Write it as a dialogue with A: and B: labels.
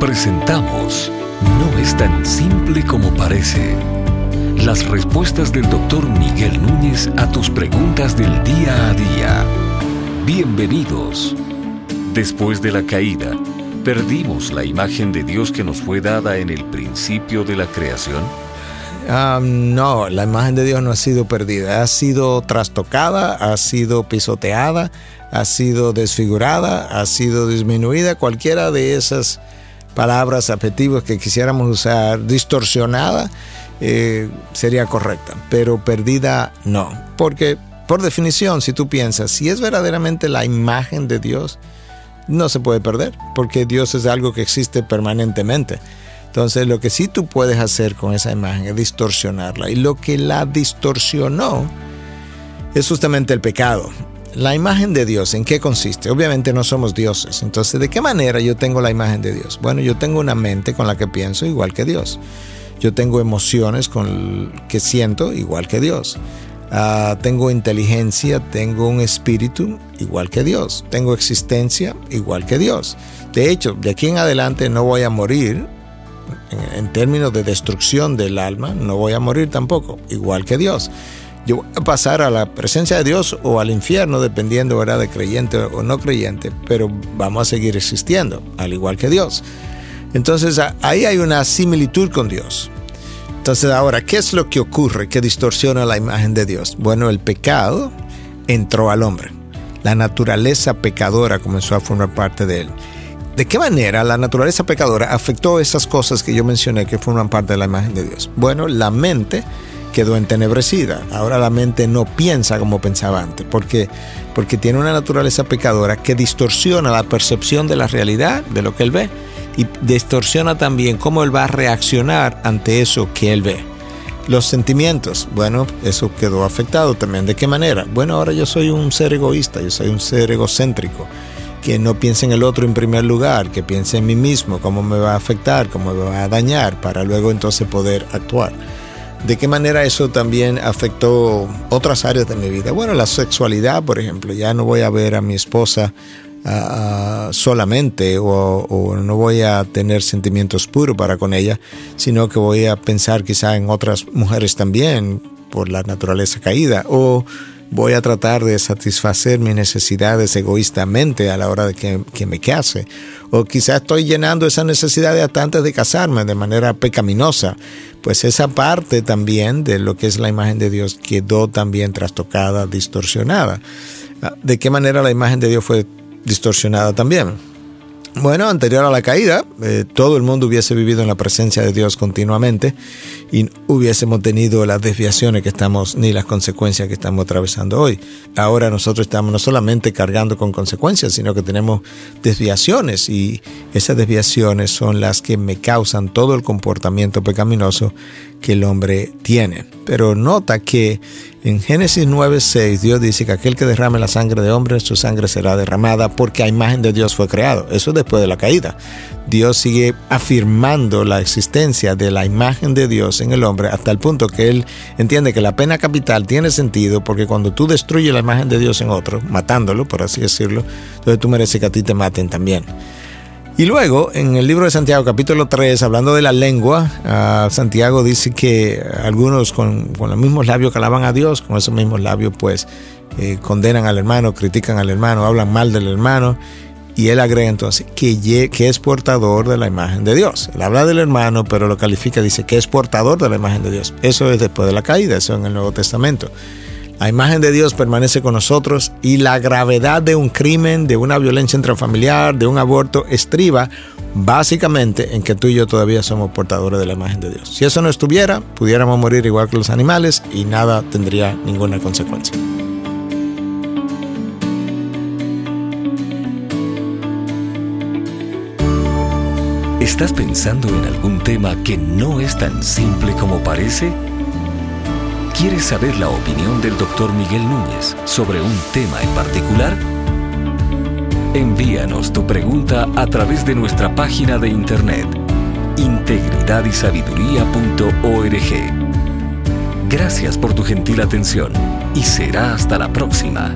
A: Presentamos No es tan simple como parece. Las respuestas del doctor Miguel Núñez a tus preguntas del día a día. Bienvenidos. Después de la caída, ¿perdimos la imagen de Dios que nos fue dada en el principio de la creación?
B: Ah, no, la imagen de Dios no ha sido perdida, ha sido trastocada, ha sido pisoteada, ha sido desfigurada, ha sido disminuida, cualquiera de esas palabras, adjetivos que quisiéramos usar, distorsionada, eh, sería correcta, pero perdida no, porque por definición, si tú piensas, si es verdaderamente la imagen de Dios, no se puede perder, porque Dios es algo que existe permanentemente. Entonces, lo que sí tú puedes hacer con esa imagen es distorsionarla. Y lo que la distorsionó es justamente el pecado. La imagen de Dios, ¿en qué consiste? Obviamente no somos dioses. Entonces, ¿de qué manera yo tengo la imagen de Dios? Bueno, yo tengo una mente con la que pienso igual que Dios. Yo tengo emociones con que siento igual que Dios. Uh, tengo inteligencia, tengo un espíritu igual que Dios. Tengo existencia igual que Dios. De hecho, de aquí en adelante no voy a morir en, en términos de destrucción del alma, no voy a morir tampoco, igual que Dios yo voy a pasar a la presencia de Dios o al infierno, dependiendo ¿verdad? de creyente o no creyente, pero vamos a seguir existiendo, al igual que Dios. Entonces ahí hay una similitud con Dios. Entonces ahora, ¿qué es lo que ocurre que distorsiona la imagen de Dios? Bueno, el pecado entró al hombre. La naturaleza pecadora comenzó a formar parte de él. ¿De qué manera la naturaleza pecadora afectó esas cosas que yo mencioné que forman parte de la imagen de Dios? Bueno, la mente quedó entenebrecida. Ahora la mente no piensa como pensaba antes, porque, porque tiene una naturaleza pecadora que distorsiona la percepción de la realidad, de lo que él ve, y distorsiona también cómo él va a reaccionar ante eso que él ve. Los sentimientos, bueno, eso quedó afectado también. ¿De qué manera? Bueno, ahora yo soy un ser egoísta, yo soy un ser egocéntrico, que no piensa en el otro en primer lugar, que piense en mí mismo, cómo me va a afectar, cómo me va a dañar, para luego entonces poder actuar. ¿De qué manera eso también afectó otras áreas de mi vida? Bueno, la sexualidad, por ejemplo. Ya no voy a ver a mi esposa uh, solamente o, no voy a tener sentimientos puros para con ella, sino que voy a pensar quizá en otras mujeres también por la naturaleza caída o voy a tratar de satisfacer mis necesidades egoístamente a la hora de que, me case. O quizás estoy llenando esa necesidad hasta antes de casarme de manera pecaminosa. Pues esa parte también de lo que es la imagen de Dios quedó también trastocada, distorsionada. Ah, ¿De qué manera la imagen de Dios fue distorsionada también? Bueno, anterior a la caída, eh, todo el mundo hubiese vivido en la presencia de Dios continuamente y hubiésemos tenido las desviaciones que estamos, ni las consecuencias que estamos atravesando hoy. Ahora nosotros estamos no solamente cargando con consecuencias, sino que tenemos desviaciones y esas desviaciones son las que me causan todo el comportamiento pecaminoso que el hombre tiene. Pero nota que en Génesis 9:6 Dios dice que aquel que derrame la sangre de hombre, su sangre será derramada porque a imagen de Dios fue creado. Eso es después de la caída. Dios sigue afirmando la existencia de la imagen de Dios en el hombre hasta el punto que él entiende que la pena capital tiene sentido porque cuando tú destruyes la imagen de Dios en otro, matándolo, por así decirlo, entonces tú mereces que a ti te maten también. Y luego, en el libro de Santiago, capítulo 3, hablando de la lengua, uh, Santiago dice que algunos con, con, los mismos labios que alaban a Dios, con esos mismos labios, pues eh, condenan al hermano, critican al hermano, hablan mal del hermano. Y él agrega entonces que, que es portador de la imagen de Dios. Él habla del hermano, pero lo califica, dice que es portador de la imagen de Dios. Eso es después de la caída, eso en el Nuevo Testamento. La imagen de Dios permanece con nosotros y la gravedad de un crimen, de una violencia intrafamiliar, de un aborto, estriba básicamente en que tú y yo todavía somos portadores de la imagen de Dios. Si eso no estuviera, pudiéramos morir igual que los animales y nada tendría ninguna consecuencia.
A: ¿Estás pensando en algún tema que no es tan simple como parece? ¿Quieres saber la opinión del doctor Miguel Núñez sobre un tema en particular? Envíanos tu pregunta a través de nuestra página de internet integridadysabiduría.org. Gracias por tu gentil atención y será hasta la próxima.